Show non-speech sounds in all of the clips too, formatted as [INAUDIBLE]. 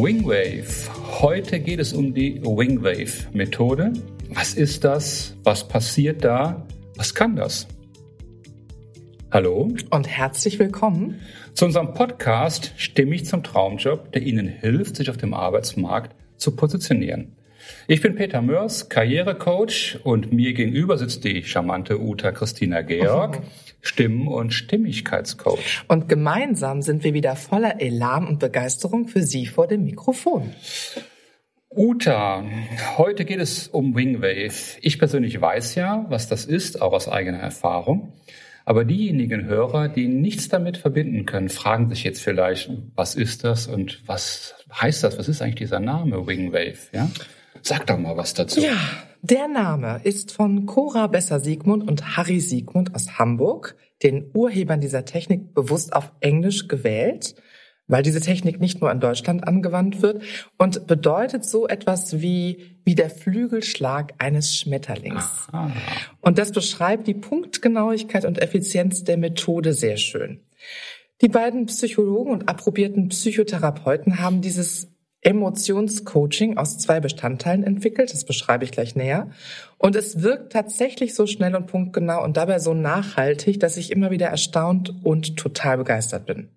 Wingwave. Heute geht es um die Wingwave-Methode. Was ist das? Was passiert da? Was kann das? Hallo und herzlich willkommen zu unserem Podcast Stimmig zum Traumjob, der Ihnen hilft, sich auf dem Arbeitsmarkt zu positionieren. Ich bin Peter Mörs, Karrierecoach und mir gegenüber sitzt die charmante Uta Christina Georg, Stimmen- und Stimmigkeitscoach. Und gemeinsam sind wir wieder voller Elan und Begeisterung für Sie vor dem Mikrofon. Uta, heute geht es um Wingwave. Ich persönlich weiß ja, was das ist, auch aus eigener Erfahrung. Aber diejenigen Hörer, die nichts damit verbinden können, fragen sich jetzt vielleicht, was ist das und was heißt das? Was ist eigentlich dieser Name Wingwave? Ja? Sag doch mal was dazu. Ja, der Name ist von Cora Besser-Siegmund und Harry Siegmund aus Hamburg, den Urhebern dieser Technik bewusst auf Englisch gewählt, weil diese Technik nicht nur in Deutschland angewandt wird und bedeutet so etwas wie, wie der Flügelschlag eines Schmetterlings. Aha. Und das beschreibt die Punktgenauigkeit und Effizienz der Methode sehr schön. Die beiden Psychologen und approbierten Psychotherapeuten haben dieses Emotionscoaching aus zwei Bestandteilen entwickelt. Das beschreibe ich gleich näher. Und es wirkt tatsächlich so schnell und punktgenau und dabei so nachhaltig, dass ich immer wieder erstaunt und total begeistert bin.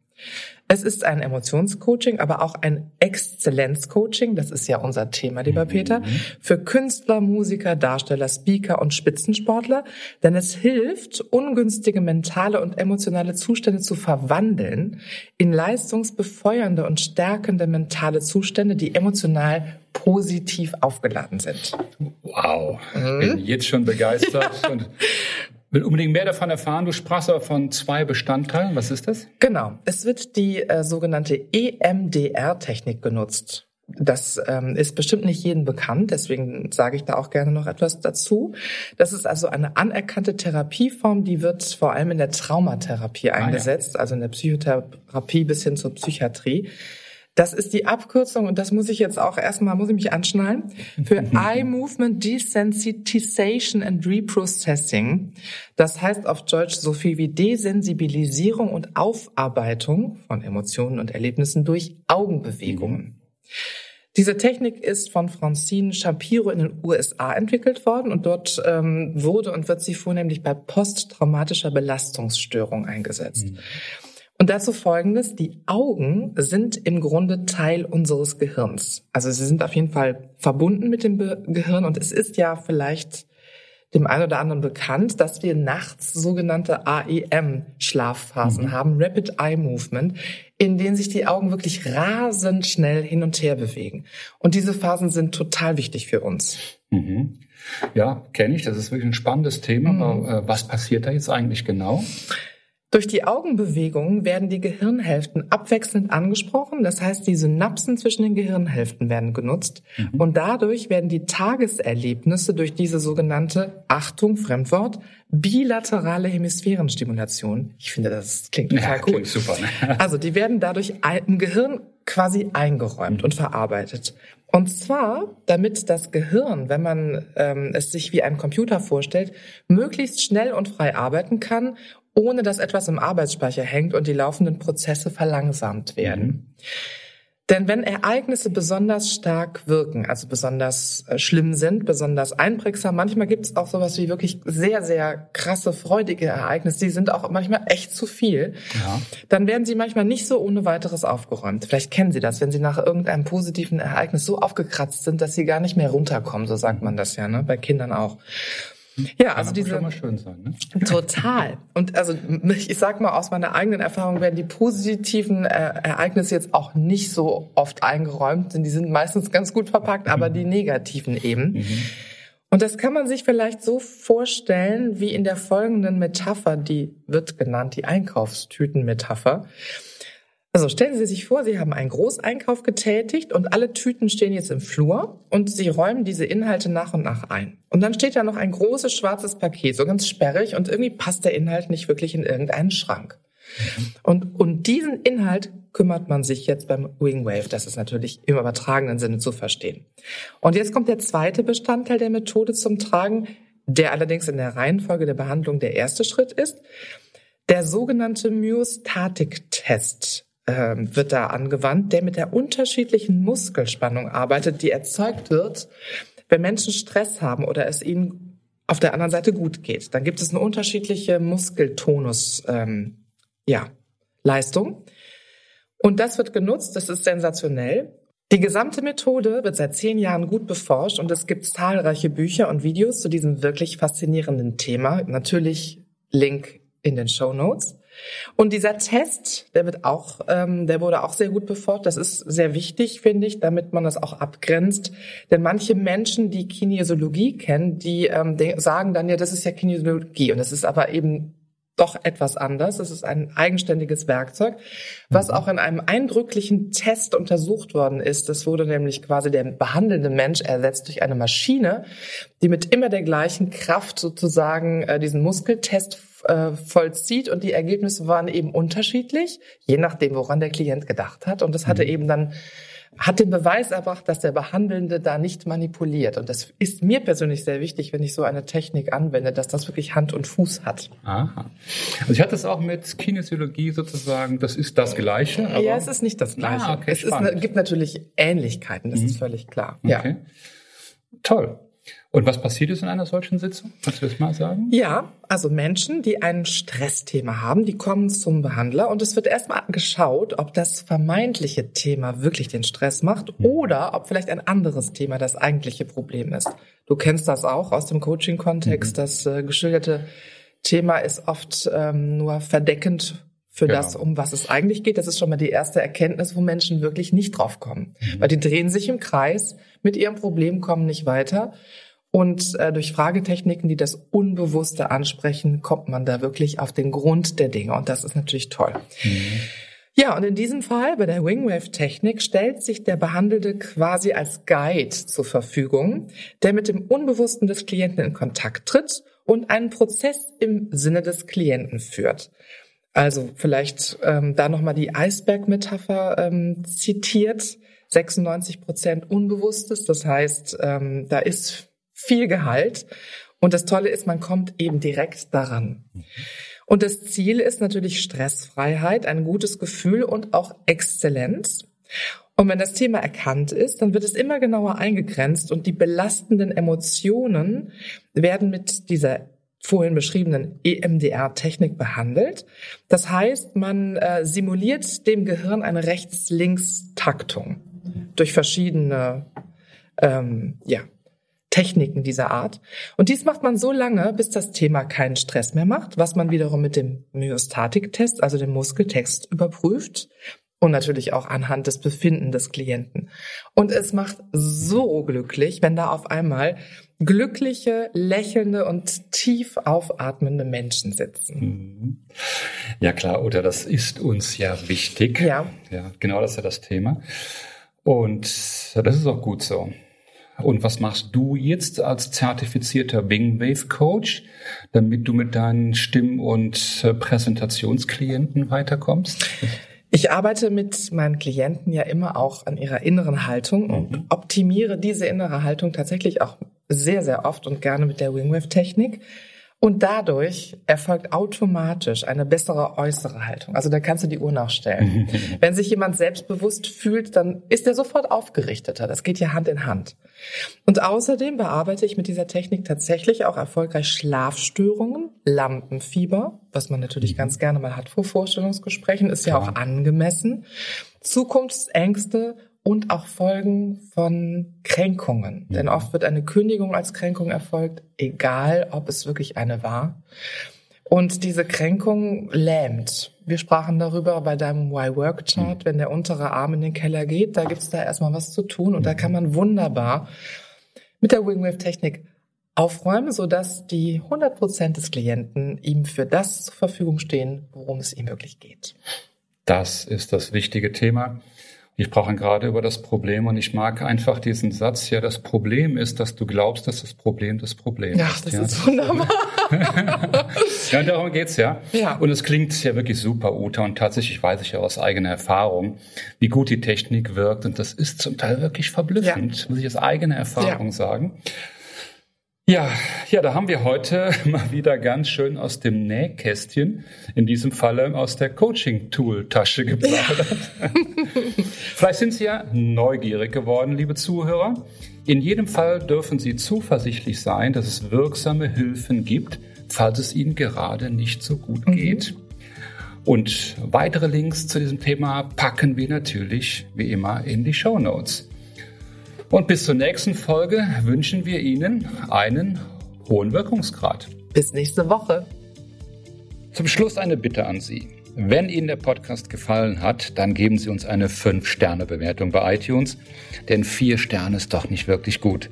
Es ist ein Emotionscoaching, aber auch ein Exzellenzcoaching, das ist ja unser Thema, lieber mhm. Peter, für Künstler, Musiker, Darsteller, Speaker und Spitzensportler, denn es hilft, ungünstige mentale und emotionale Zustände zu verwandeln in leistungsbefeuernde und stärkende mentale Zustände, die emotional positiv aufgeladen sind. Wow, mhm. bin jetzt schon begeistert. Ja. [LAUGHS] Und will unbedingt mehr davon erfahren. Du sprachst aber von zwei Bestandteilen. Was ist das? Genau. Es wird die äh, sogenannte EMDR-Technik genutzt. Das ähm, ist bestimmt nicht jedem bekannt, deswegen sage ich da auch gerne noch etwas dazu. Das ist also eine anerkannte Therapieform, die wird vor allem in der Traumatherapie eingesetzt, ah, ja. also in der Psychotherapie bis hin zur Psychiatrie. Das ist die Abkürzung und das muss ich jetzt auch erstmal, muss ich mich anschnallen, für [LAUGHS] Eye Movement Desensitization and Reprocessing. Das heißt auf Deutsch so viel wie Desensibilisierung und Aufarbeitung von Emotionen und Erlebnissen durch Augenbewegungen. Diese Technik ist von Francine Shapiro in den USA entwickelt worden und dort ähm, wurde und wird sie vornehmlich bei posttraumatischer Belastungsstörung eingesetzt. Mhm. Und dazu folgendes, die Augen sind im Grunde Teil unseres Gehirns. Also sie sind auf jeden Fall verbunden mit dem Be Gehirn und es ist ja vielleicht dem einen oder anderen bekannt, dass wir nachts sogenannte AEM-Schlafphasen mhm. haben, Rapid Eye Movement, in denen sich die Augen wirklich rasend schnell hin und her bewegen. Und diese Phasen sind total wichtig für uns. Mhm. Ja, kenne ich. Das ist wirklich ein spannendes Thema. Mhm. Aber äh, was passiert da jetzt eigentlich genau? Durch die Augenbewegungen werden die Gehirnhälften abwechselnd angesprochen. Das heißt, die Synapsen zwischen den Gehirnhälften werden genutzt. Mhm. Und dadurch werden die Tageserlebnisse durch diese sogenannte, Achtung, Fremdwort, bilaterale Hemisphärenstimulation. Ich finde, das klingt total ja, cool. Klingt super. Ne? [LAUGHS] Also, die werden dadurch im Gehirn quasi eingeräumt und verarbeitet. Und zwar, damit das Gehirn, wenn man ähm, es sich wie ein Computer vorstellt, möglichst schnell und frei arbeiten kann ohne dass etwas im Arbeitsspeicher hängt und die laufenden Prozesse verlangsamt werden. Mhm. Denn wenn Ereignisse besonders stark wirken, also besonders äh, schlimm sind, besonders einprägsam, manchmal gibt es auch sowas wie wirklich sehr, sehr krasse, freudige Ereignisse, die sind auch manchmal echt zu viel, ja. dann werden sie manchmal nicht so ohne weiteres aufgeräumt. Vielleicht kennen Sie das, wenn Sie nach irgendeinem positiven Ereignis so aufgekratzt sind, dass Sie gar nicht mehr runterkommen, so sagt man das ja, ne? bei Kindern auch. Ja, also diese schon schön sein, ne? total. Und also [LAUGHS] ich sag mal aus meiner eigenen Erfahrung werden die positiven äh, Ereignisse jetzt auch nicht so oft eingeräumt, denn die sind meistens ganz gut verpackt, aber mhm. die negativen eben. Mhm. Und das kann man sich vielleicht so vorstellen wie in der folgenden Metapher, die wird genannt die Einkaufstütenmetapher. Also stellen Sie sich vor, Sie haben einen Großeinkauf getätigt und alle Tüten stehen jetzt im Flur und Sie räumen diese Inhalte nach und nach ein. Und dann steht da noch ein großes schwarzes Paket, so ganz sperrig und irgendwie passt der Inhalt nicht wirklich in irgendeinen Schrank. Und um diesen Inhalt kümmert man sich jetzt beim Wingwave. Das ist natürlich im übertragenen Sinne zu verstehen. Und jetzt kommt der zweite Bestandteil der Methode zum Tragen, der allerdings in der Reihenfolge der Behandlung der erste Schritt ist. Der sogenannte Myostatik-Test äh, wird da angewandt, der mit der unterschiedlichen Muskelspannung arbeitet, die erzeugt wird, wenn Menschen Stress haben oder es ihnen auf der anderen Seite gut geht. Dann gibt es eine unterschiedliche Muskeltonus, ähm, ja, Leistung. Und das wird genutzt, das ist sensationell. Die gesamte Methode wird seit zehn Jahren gut beforscht und es gibt zahlreiche Bücher und Videos zu diesem wirklich faszinierenden Thema. Natürlich Link in den Show Notes. Und dieser Test, der wird auch, ähm, der wurde auch sehr gut beforscht. Das ist sehr wichtig, finde ich, damit man das auch abgrenzt. Denn manche Menschen, die Kinesiologie kennen, die ähm, sagen dann ja, das ist ja Kinesiologie und es ist aber eben doch etwas anders. Es ist ein eigenständiges Werkzeug, was mhm. auch in einem eindrücklichen Test untersucht worden ist. Das wurde nämlich quasi der behandelnde Mensch ersetzt durch eine Maschine, die mit immer der gleichen Kraft sozusagen äh, diesen Muskeltest äh, vollzieht und die Ergebnisse waren eben unterschiedlich, je nachdem, woran der Klient gedacht hat. Und das hatte mhm. eben dann hat den Beweis erbracht, dass der Behandelnde da nicht manipuliert. Und das ist mir persönlich sehr wichtig, wenn ich so eine Technik anwende, dass das wirklich Hand und Fuß hat. Aha. Also ich hatte es auch mit Kinesiologie sozusagen, das ist das Gleiche. Aber ja, es ist nicht das Gleiche. Ah, okay, es ist, gibt natürlich Ähnlichkeiten, das mhm. ist völlig klar. Okay. Ja. Toll. Und was passiert ist in einer solchen Sitzung? Kannst du das mal sagen? Ja, also Menschen, die ein Stressthema haben, die kommen zum Behandler und es wird erstmal geschaut, ob das vermeintliche Thema wirklich den Stress macht mhm. oder ob vielleicht ein anderes Thema das eigentliche Problem ist. Du kennst das auch aus dem Coaching-Kontext. Mhm. Das äh, geschilderte Thema ist oft ähm, nur verdeckend für genau. das, um was es eigentlich geht. Das ist schon mal die erste Erkenntnis, wo Menschen wirklich nicht drauf kommen. Mhm. Weil die drehen sich im Kreis mit ihrem Problem, kommen nicht weiter. Und äh, durch Fragetechniken, die das Unbewusste ansprechen, kommt man da wirklich auf den Grund der Dinge. Und das ist natürlich toll. Mhm. Ja, und in diesem Fall bei der Wingwave-Technik stellt sich der Behandelte quasi als Guide zur Verfügung, der mit dem Unbewussten des Klienten in Kontakt tritt und einen Prozess im Sinne des Klienten führt. Also vielleicht ähm, da nochmal die Eisberg-Metapher ähm, zitiert. 96 Prozent Unbewusstes, das heißt, ähm, da ist viel Gehalt. Und das Tolle ist, man kommt eben direkt daran. Und das Ziel ist natürlich Stressfreiheit, ein gutes Gefühl und auch Exzellenz. Und wenn das Thema erkannt ist, dann wird es immer genauer eingegrenzt und die belastenden Emotionen werden mit dieser vorhin beschriebenen EMDR-Technik behandelt. Das heißt, man äh, simuliert dem Gehirn eine Rechts-Links-Taktung durch verschiedene ähm, ja, Techniken dieser Art. Und dies macht man so lange, bis das Thema keinen Stress mehr macht, was man wiederum mit dem Myostatik-Test, also dem Muskeltest, überprüft und natürlich auch anhand des Befinden des Klienten. Und es macht so glücklich, wenn da auf einmal glückliche, lächelnde und tief aufatmende Menschen sitzen. Mhm. Ja klar, oder das ist uns ja wichtig. Ja. Ja, genau das ist ja das Thema. Und das ist auch gut so. Und was machst du jetzt als zertifizierter Wingwave Coach, damit du mit deinen Stimm- und äh, Präsentationsklienten weiterkommst? Ich arbeite mit meinen Klienten ja immer auch an ihrer inneren Haltung und mhm. optimiere diese innere Haltung tatsächlich auch sehr, sehr oft und gerne mit der Wingwave-Technik. Und dadurch erfolgt automatisch eine bessere äußere Haltung. Also da kannst du die Uhr nachstellen. [LAUGHS] Wenn sich jemand selbstbewusst fühlt, dann ist er sofort aufgerichteter. Das geht ja Hand in Hand. Und außerdem bearbeite ich mit dieser Technik tatsächlich auch erfolgreich Schlafstörungen, Lampenfieber, was man natürlich ganz gerne mal hat vor Vorstellungsgesprächen, ist ja auch angemessen, Zukunftsängste und auch Folgen von Kränkungen. Mhm. Denn oft wird eine Kündigung als Kränkung erfolgt, egal ob es wirklich eine war. Und diese Kränkung lähmt. Wir sprachen darüber bei deinem Y-Work-Chart, mhm. wenn der untere Arm in den Keller geht, da gibt's da erstmal was zu tun und da kann man wunderbar mit der Wingwave-Technik aufräumen, sodass die 100 Prozent des Klienten ihm für das zur Verfügung stehen, worum es ihm wirklich geht. Das ist das wichtige Thema. Wir sprachen gerade über das Problem und ich mag einfach diesen Satz, ja, das Problem ist, dass du glaubst, dass das Problem das Problem ja, ist. Das ja, das ist wunderbar. [LAUGHS] ja, darum geht's ja. ja. Und es klingt ja wirklich super, Uta, und tatsächlich weiß ich ja aus eigener Erfahrung, wie gut die Technik wirkt und das ist zum Teil wirklich verblüffend, ja. muss ich aus eigener Erfahrung ja. sagen. Ja, ja, da haben wir heute [LAUGHS] mal wieder ganz schön aus dem Nähkästchen, in diesem Falle aus der Coaching-Tool-Tasche geplaudert. Ja. [LAUGHS] Vielleicht sind Sie ja neugierig geworden, liebe Zuhörer. In jedem Fall dürfen Sie zuversichtlich sein, dass es wirksame Hilfen gibt, falls es Ihnen gerade nicht so gut mhm. geht. Und weitere Links zu diesem Thema packen wir natürlich wie immer in die Show Notes. Und bis zur nächsten Folge wünschen wir Ihnen einen hohen Wirkungsgrad. Bis nächste Woche. Zum Schluss eine Bitte an Sie. Wenn Ihnen der Podcast gefallen hat, dann geben Sie uns eine 5-Sterne-Bewertung bei iTunes, denn 4 Sterne ist doch nicht wirklich gut.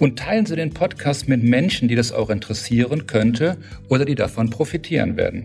Und teilen Sie den Podcast mit Menschen, die das auch interessieren könnte oder die davon profitieren werden.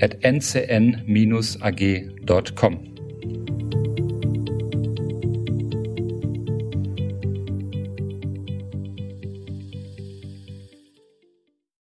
at ncn-ag.com.